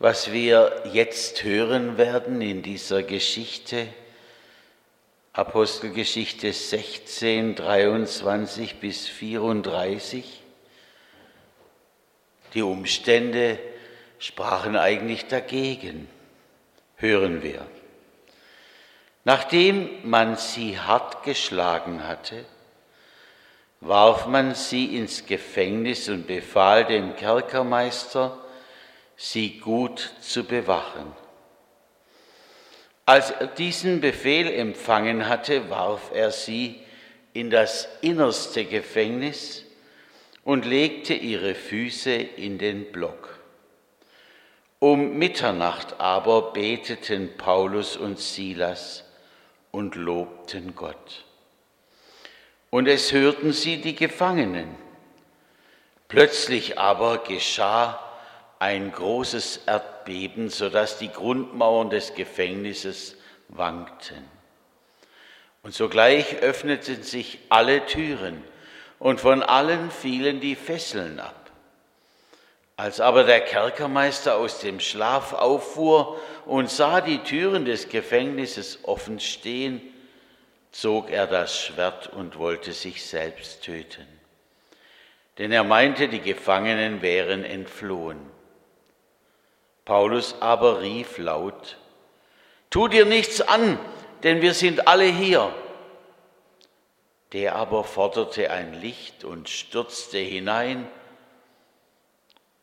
Was wir jetzt hören werden in dieser Geschichte, Apostelgeschichte 16, 23 bis 34, die Umstände sprachen eigentlich dagegen, hören wir. Nachdem man sie hart geschlagen hatte, warf man sie ins Gefängnis und befahl dem Kerkermeister, sie gut zu bewachen. Als er diesen Befehl empfangen hatte, warf er sie in das innerste Gefängnis und legte ihre Füße in den Block. Um Mitternacht aber beteten Paulus und Silas und lobten Gott. Und es hörten sie die Gefangenen. Plötzlich aber geschah ein großes Erdbeben, sodass die Grundmauern des Gefängnisses wankten. Und sogleich öffneten sich alle Türen und von allen fielen die Fesseln ab. Als aber der Kerkermeister aus dem Schlaf auffuhr und sah die Türen des Gefängnisses offen stehen, zog er das Schwert und wollte sich selbst töten. Denn er meinte, die Gefangenen wären entflohen. Paulus aber rief laut, Tu dir nichts an, denn wir sind alle hier. Der aber forderte ein Licht und stürzte hinein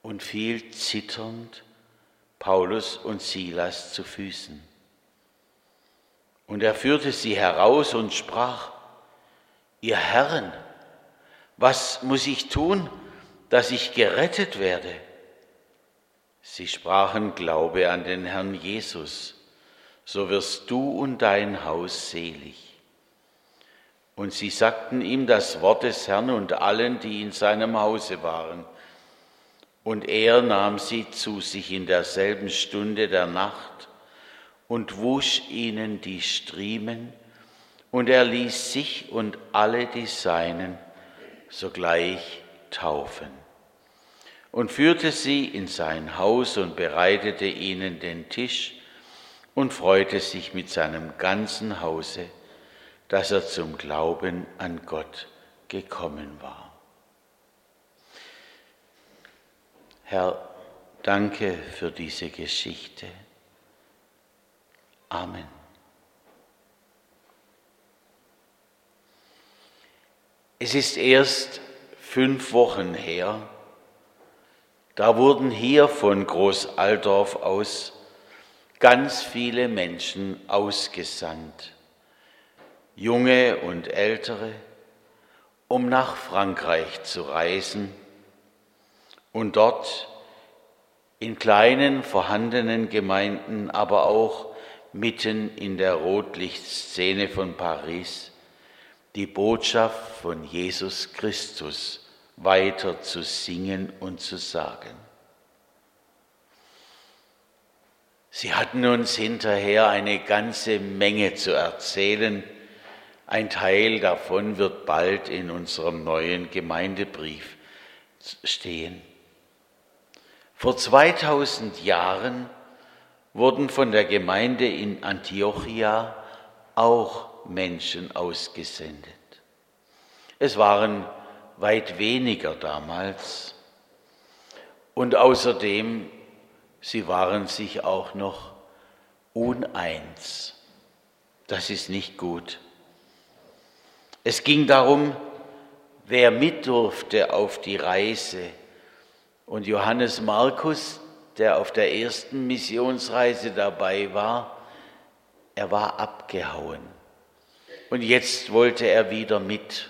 und fiel zitternd Paulus und Silas zu Füßen. Und er führte sie heraus und sprach, ihr Herren, was muss ich tun, dass ich gerettet werde? Sie sprachen, Glaube an den Herrn Jesus, so wirst du und dein Haus selig. Und sie sagten ihm das Wort des Herrn und allen, die in seinem Hause waren. Und er nahm sie zu sich in derselben Stunde der Nacht und wusch ihnen die Striemen, und er ließ sich und alle die Seinen sogleich taufen und führte sie in sein Haus und bereitete ihnen den Tisch und freute sich mit seinem ganzen Hause, dass er zum Glauben an Gott gekommen war. Herr, danke für diese Geschichte. Amen. Es ist erst fünf Wochen her, da wurden hier von Großaldorf aus ganz viele Menschen ausgesandt, junge und ältere, um nach Frankreich zu reisen und dort in kleinen vorhandenen Gemeinden, aber auch mitten in der Rotlichtszene von Paris die Botschaft von Jesus Christus weiter zu singen und zu sagen. Sie hatten uns hinterher eine ganze Menge zu erzählen. Ein Teil davon wird bald in unserem neuen Gemeindebrief stehen. Vor 2000 Jahren wurden von der Gemeinde in Antiochia auch Menschen ausgesendet. Es waren weit weniger damals. Und außerdem, sie waren sich auch noch uneins. Das ist nicht gut. Es ging darum, wer mit durfte auf die Reise. Und Johannes Markus, der auf der ersten Missionsreise dabei war, er war abgehauen. Und jetzt wollte er wieder mit.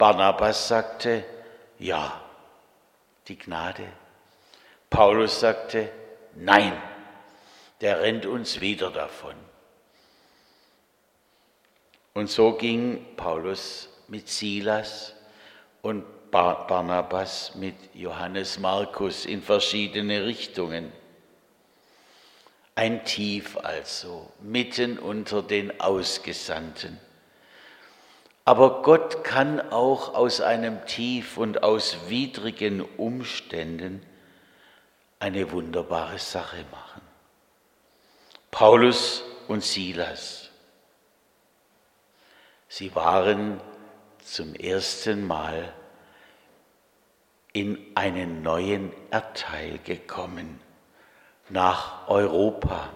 Barnabas sagte, ja, die Gnade. Paulus sagte, nein, der rennt uns wieder davon. Und so ging Paulus mit Silas und Barnabas mit Johannes Markus in verschiedene Richtungen. Ein Tief also, mitten unter den Ausgesandten. Aber Gott kann auch aus einem Tief und aus widrigen Umständen eine wunderbare Sache machen. Paulus und Silas, sie waren zum ersten Mal in einen neuen Erdteil gekommen, nach Europa.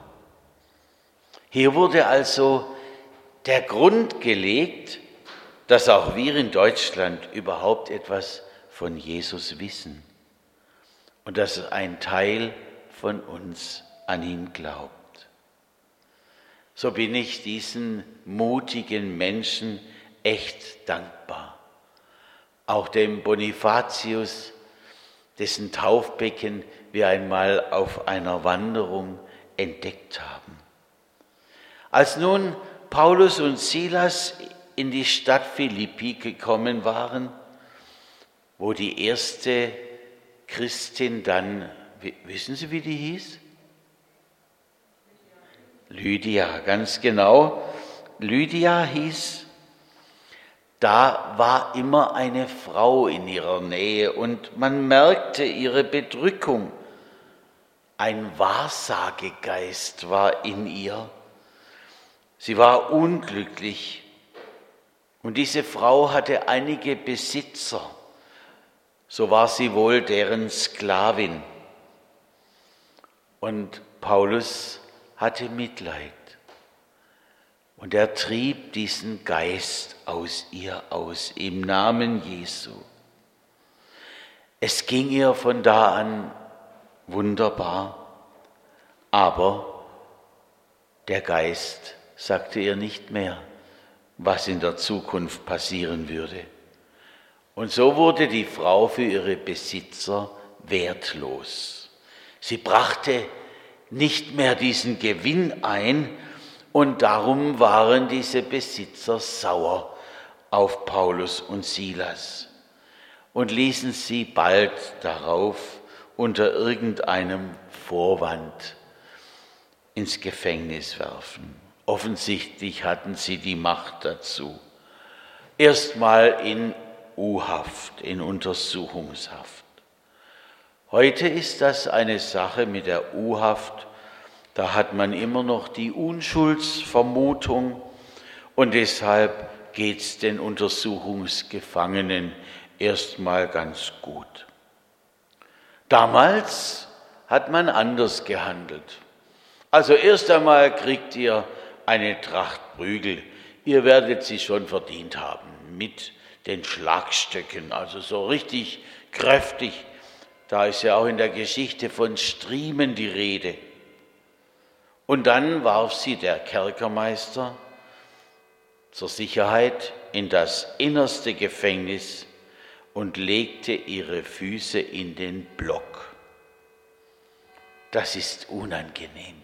Hier wurde also der Grund gelegt, dass auch wir in Deutschland überhaupt etwas von Jesus wissen und dass ein Teil von uns an ihn glaubt. So bin ich diesen mutigen Menschen echt dankbar. Auch dem Bonifatius, dessen Taufbecken wir einmal auf einer Wanderung entdeckt haben. Als nun Paulus und Silas in die Stadt Philippi gekommen waren, wo die erste Christin dann, wissen Sie, wie die hieß? Lydia, ganz genau. Lydia hieß, da war immer eine Frau in ihrer Nähe und man merkte ihre Bedrückung. Ein Wahrsagegeist war in ihr. Sie war unglücklich und diese Frau hatte einige Besitzer. So war sie wohl deren Sklavin. Und Paulus hatte Mitleid. Und er trieb diesen Geist aus ihr aus im Namen Jesu. Es ging ihr von da an wunderbar, aber der Geist sagte ihr nicht mehr, was in der Zukunft passieren würde. Und so wurde die Frau für ihre Besitzer wertlos. Sie brachte nicht mehr diesen Gewinn ein und darum waren diese Besitzer sauer auf Paulus und Silas und ließen sie bald darauf unter irgendeinem Vorwand ins Gefängnis werfen. Offensichtlich hatten sie die Macht dazu. Erstmal in U-Haft, in Untersuchungshaft. Heute ist das eine Sache mit der U-Haft, da hat man immer noch die Unschuldsvermutung und deshalb geht es den Untersuchungsgefangenen erstmal ganz gut. Damals hat man anders gehandelt. Also erst einmal kriegt ihr eine Tracht Prügel. Ihr werdet sie schon verdient haben mit den Schlagstöcken, also so richtig kräftig da ist ja auch in der Geschichte von Striemen die Rede. Und dann warf sie der Kerkermeister zur Sicherheit in das innerste Gefängnis und legte ihre Füße in den Block. Das ist unangenehm.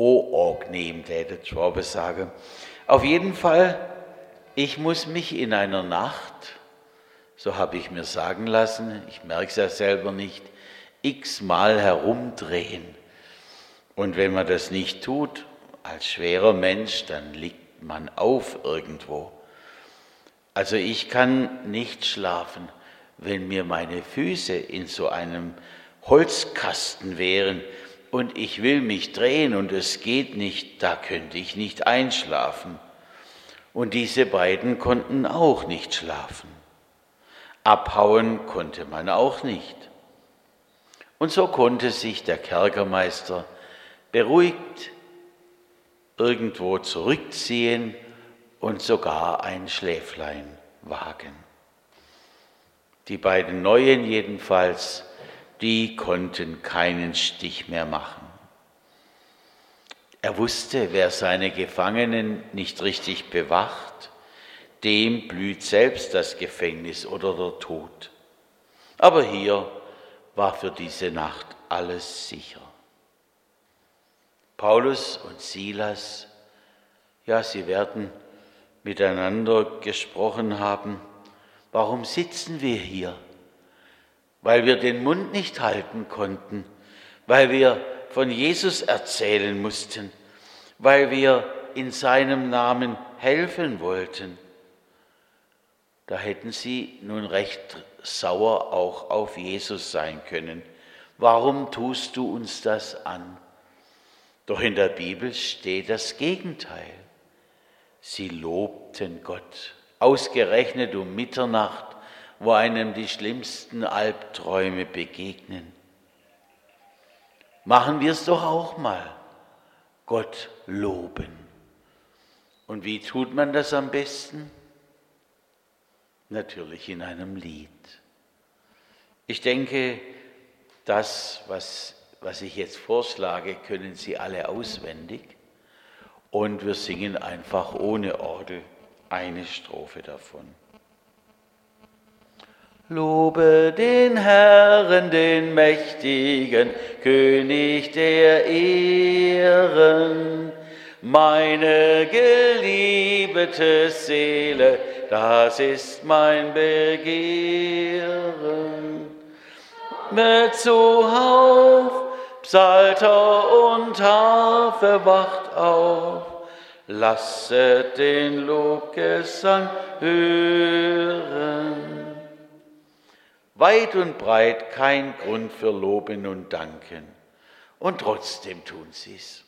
Oh, angenehm, täte Schwabe sagen. Auf jeden Fall, ich muss mich in einer Nacht so habe ich mir sagen lassen, ich merke es ja selber nicht, x-mal herumdrehen. Und wenn man das nicht tut, als schwerer Mensch, dann liegt man auf irgendwo. Also ich kann nicht schlafen, wenn mir meine Füße in so einem Holzkasten wären und ich will mich drehen und es geht nicht, da könnte ich nicht einschlafen. Und diese beiden konnten auch nicht schlafen. Abhauen konnte man auch nicht. Und so konnte sich der Kerkermeister beruhigt irgendwo zurückziehen und sogar ein Schläflein wagen. Die beiden Neuen jedenfalls, die konnten keinen Stich mehr machen. Er wusste, wer seine Gefangenen nicht richtig bewacht, dem blüht selbst das Gefängnis oder der Tod. Aber hier war für diese Nacht alles sicher. Paulus und Silas, ja, sie werden miteinander gesprochen haben. Warum sitzen wir hier? Weil wir den Mund nicht halten konnten, weil wir von Jesus erzählen mussten, weil wir in seinem Namen helfen wollten. Da hätten sie nun recht sauer auch auf Jesus sein können, Warum tust du uns das an? Doch in der Bibel steht das Gegenteil. Sie lobten Gott, ausgerechnet um Mitternacht, wo einem die schlimmsten Albträume begegnen. Machen wir es doch auch mal, Gott loben. Und wie tut man das am besten? Natürlich in einem Lied. Ich denke, das, was, was ich jetzt vorschlage, können Sie alle auswendig. Und wir singen einfach ohne Orgel eine Strophe davon. Lobe den Herrn, den mächtigen König der Ehren, meine geliebte Seele, das ist mein Begehren. Mit zuhauf, Psalter und Harfe wacht auf, lasset den Lobgesang hören. Weit und breit kein Grund für Loben und Danken. Und trotzdem tun sie es.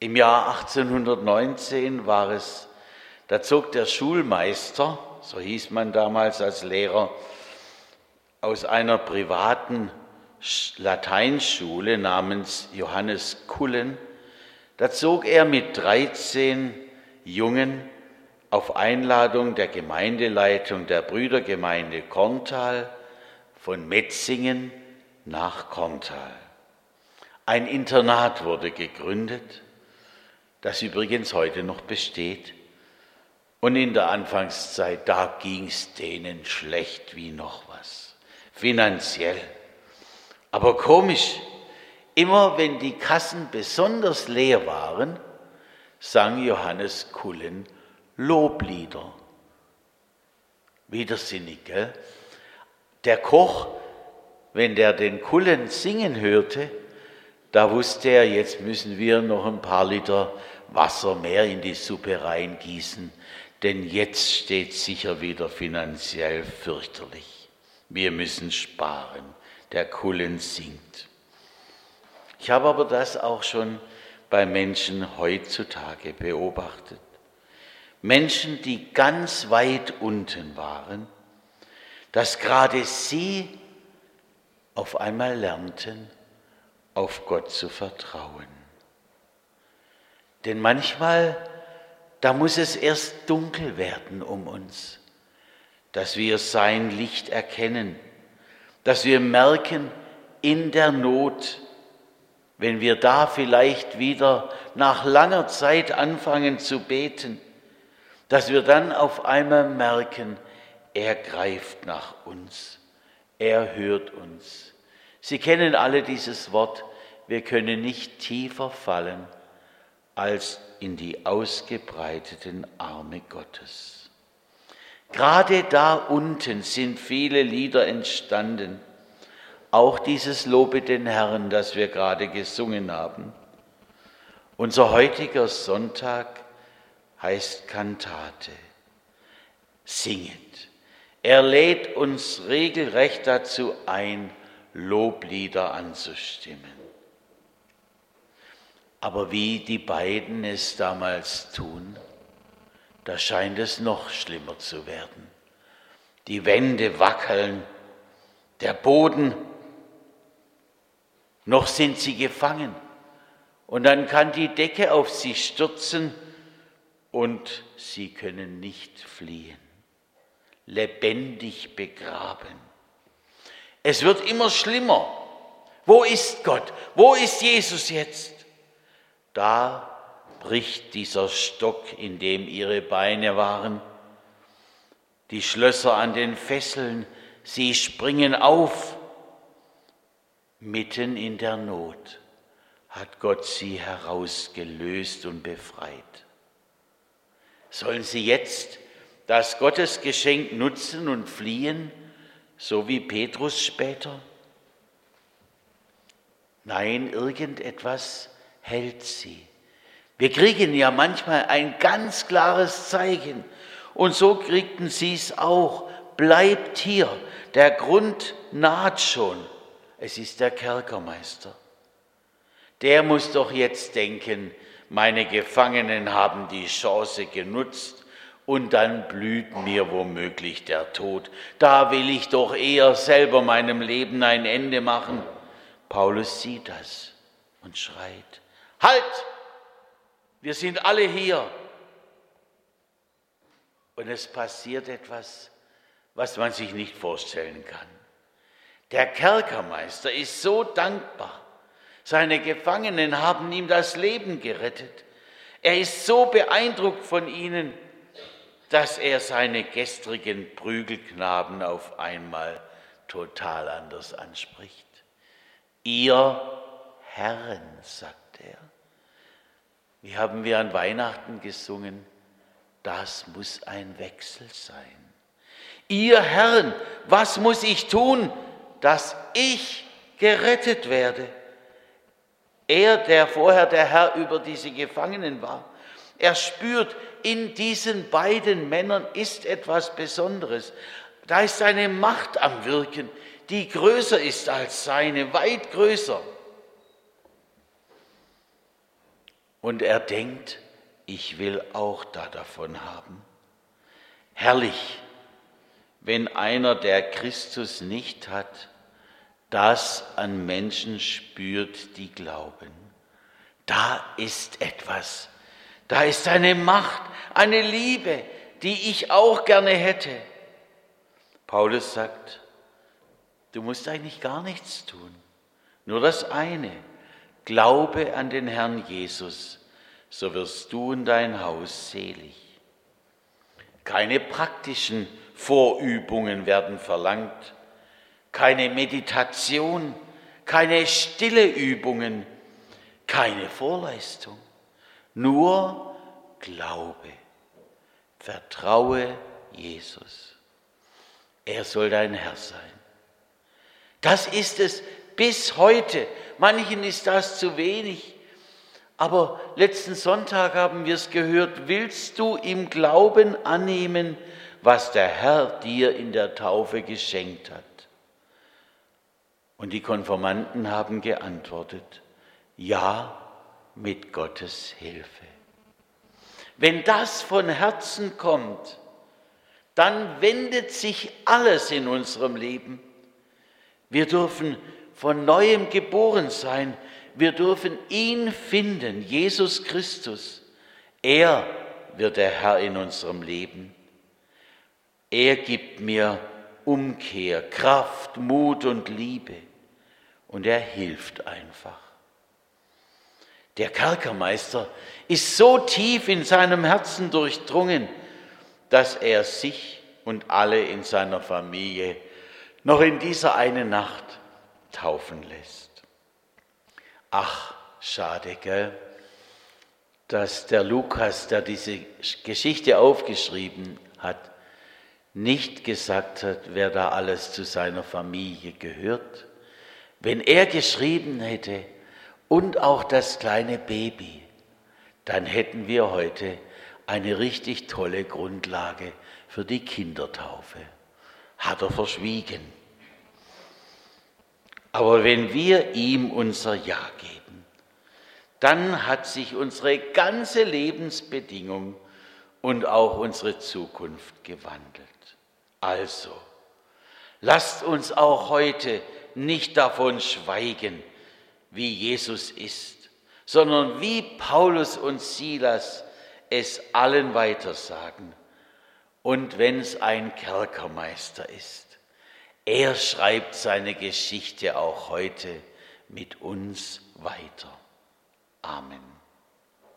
Im Jahr 1819 war es, da zog der Schulmeister, so hieß man damals als Lehrer, aus einer privaten Lateinschule namens Johannes Kullen, da zog er mit 13 Jungen auf Einladung der Gemeindeleitung der Brüdergemeinde Korntal von Metzingen nach Korntal. Ein Internat wurde gegründet, das übrigens heute noch besteht. Und in der Anfangszeit, da ging es denen schlecht wie noch was, finanziell. Aber komisch, immer wenn die Kassen besonders leer waren, sang Johannes Kullen Loblieder. Widersinnig, gell? Der Koch, wenn der den Kullen singen hörte, da wusste er, jetzt müssen wir noch ein paar Liter Wasser mehr in die Suppe reingießen, denn jetzt steht sicher wieder finanziell fürchterlich. Wir müssen sparen. Der Kullen singt. Ich habe aber das auch schon bei Menschen heutzutage beobachtet. Menschen, die ganz weit unten waren, dass gerade sie auf einmal lernten, auf Gott zu vertrauen. Denn manchmal, da muss es erst dunkel werden um uns, dass wir sein Licht erkennen, dass wir merken in der Not, wenn wir da vielleicht wieder nach langer Zeit anfangen zu beten, dass wir dann auf einmal merken, er greift nach uns, er hört uns. Sie kennen alle dieses Wort, wir können nicht tiefer fallen als in die ausgebreiteten Arme Gottes. Gerade da unten sind viele Lieder entstanden, auch dieses Lobe den Herrn, das wir gerade gesungen haben. Unser heutiger Sonntag heißt Kantate, singet. Er lädt uns regelrecht dazu ein, Loblieder anzustimmen. Aber wie die beiden es damals tun, da scheint es noch schlimmer zu werden. Die Wände wackeln, der Boden, noch sind sie gefangen. Und dann kann die Decke auf sie stürzen und sie können nicht fliehen, lebendig begraben. Es wird immer schlimmer. Wo ist Gott? Wo ist Jesus jetzt? Da bricht dieser Stock, in dem ihre Beine waren. Die Schlösser an den Fesseln, sie springen auf. Mitten in der Not hat Gott sie herausgelöst und befreit. Sollen sie jetzt das Gottesgeschenk nutzen und fliehen, so wie Petrus später? Nein, irgendetwas hält sie. Wir kriegen ja manchmal ein ganz klares Zeichen. Und so kriegten sie es auch. Bleibt hier. Der Grund naht schon. es ist der Kerkermeister. Der muss doch jetzt denken, meine Gefangenen haben die Chance genutzt und dann blüht mir womöglich der Tod. Da will ich doch eher selber meinem Leben ein Ende machen. Paulus sieht das und schreit, Halt! Wir sind alle hier. Und es passiert etwas, was man sich nicht vorstellen kann. Der Kerkermeister ist so dankbar. Seine Gefangenen haben ihm das Leben gerettet. Er ist so beeindruckt von ihnen, dass er seine gestrigen Prügelknaben auf einmal total anders anspricht. Ihr Herren, sagt er. Wie haben wir an Weihnachten gesungen? Das muss ein Wechsel sein. Ihr Herren, was muss ich tun, dass ich gerettet werde? Er, der vorher der Herr über diese Gefangenen war, er spürt, in diesen beiden Männern ist etwas Besonderes. Da ist eine Macht am Wirken, die größer ist als seine, weit größer. Und er denkt, ich will auch da davon haben. Herrlich, wenn einer, der Christus nicht hat, das an Menschen spürt, die glauben. Da ist etwas. Da ist eine Macht, eine Liebe, die ich auch gerne hätte. Paulus sagt, du musst eigentlich gar nichts tun. Nur das eine, Glaube an den Herrn Jesus, so wirst du und dein Haus selig. Keine praktischen Vorübungen werden verlangt, keine Meditation, keine stille Übungen, keine Vorleistung, nur Glaube. Vertraue Jesus. Er soll dein Herr sein. Das ist es bis heute. Manchen ist das zu wenig. Aber letzten Sonntag haben wir es gehört, willst du im Glauben annehmen, was der Herr dir in der Taufe geschenkt hat? Und die Konformanten haben geantwortet, ja, mit Gottes Hilfe. Wenn das von Herzen kommt, dann wendet sich alles in unserem Leben. Wir dürfen von neuem geboren sein. Wir dürfen ihn finden, Jesus Christus. Er wird der Herr in unserem Leben. Er gibt mir Umkehr, Kraft, Mut und Liebe. Und er hilft einfach. Der Kerkermeister ist so tief in seinem Herzen durchdrungen, dass er sich und alle in seiner Familie noch in dieser einen Nacht taufen lässt. Ach, schade, gell? dass der Lukas, der diese Geschichte aufgeschrieben hat, nicht gesagt hat, wer da alles zu seiner Familie gehört. Wenn er geschrieben hätte, und auch das kleine Baby, dann hätten wir heute eine richtig tolle Grundlage für die Kindertaufe. Hat er verschwiegen. Aber wenn wir ihm unser Ja geben, dann hat sich unsere ganze Lebensbedingung und auch unsere Zukunft gewandelt. Also, lasst uns auch heute nicht davon schweigen, wie Jesus ist, sondern wie Paulus und Silas es allen weitersagen. Und wenn es ein Kerkermeister ist, er schreibt seine Geschichte auch heute mit uns weiter. Amen.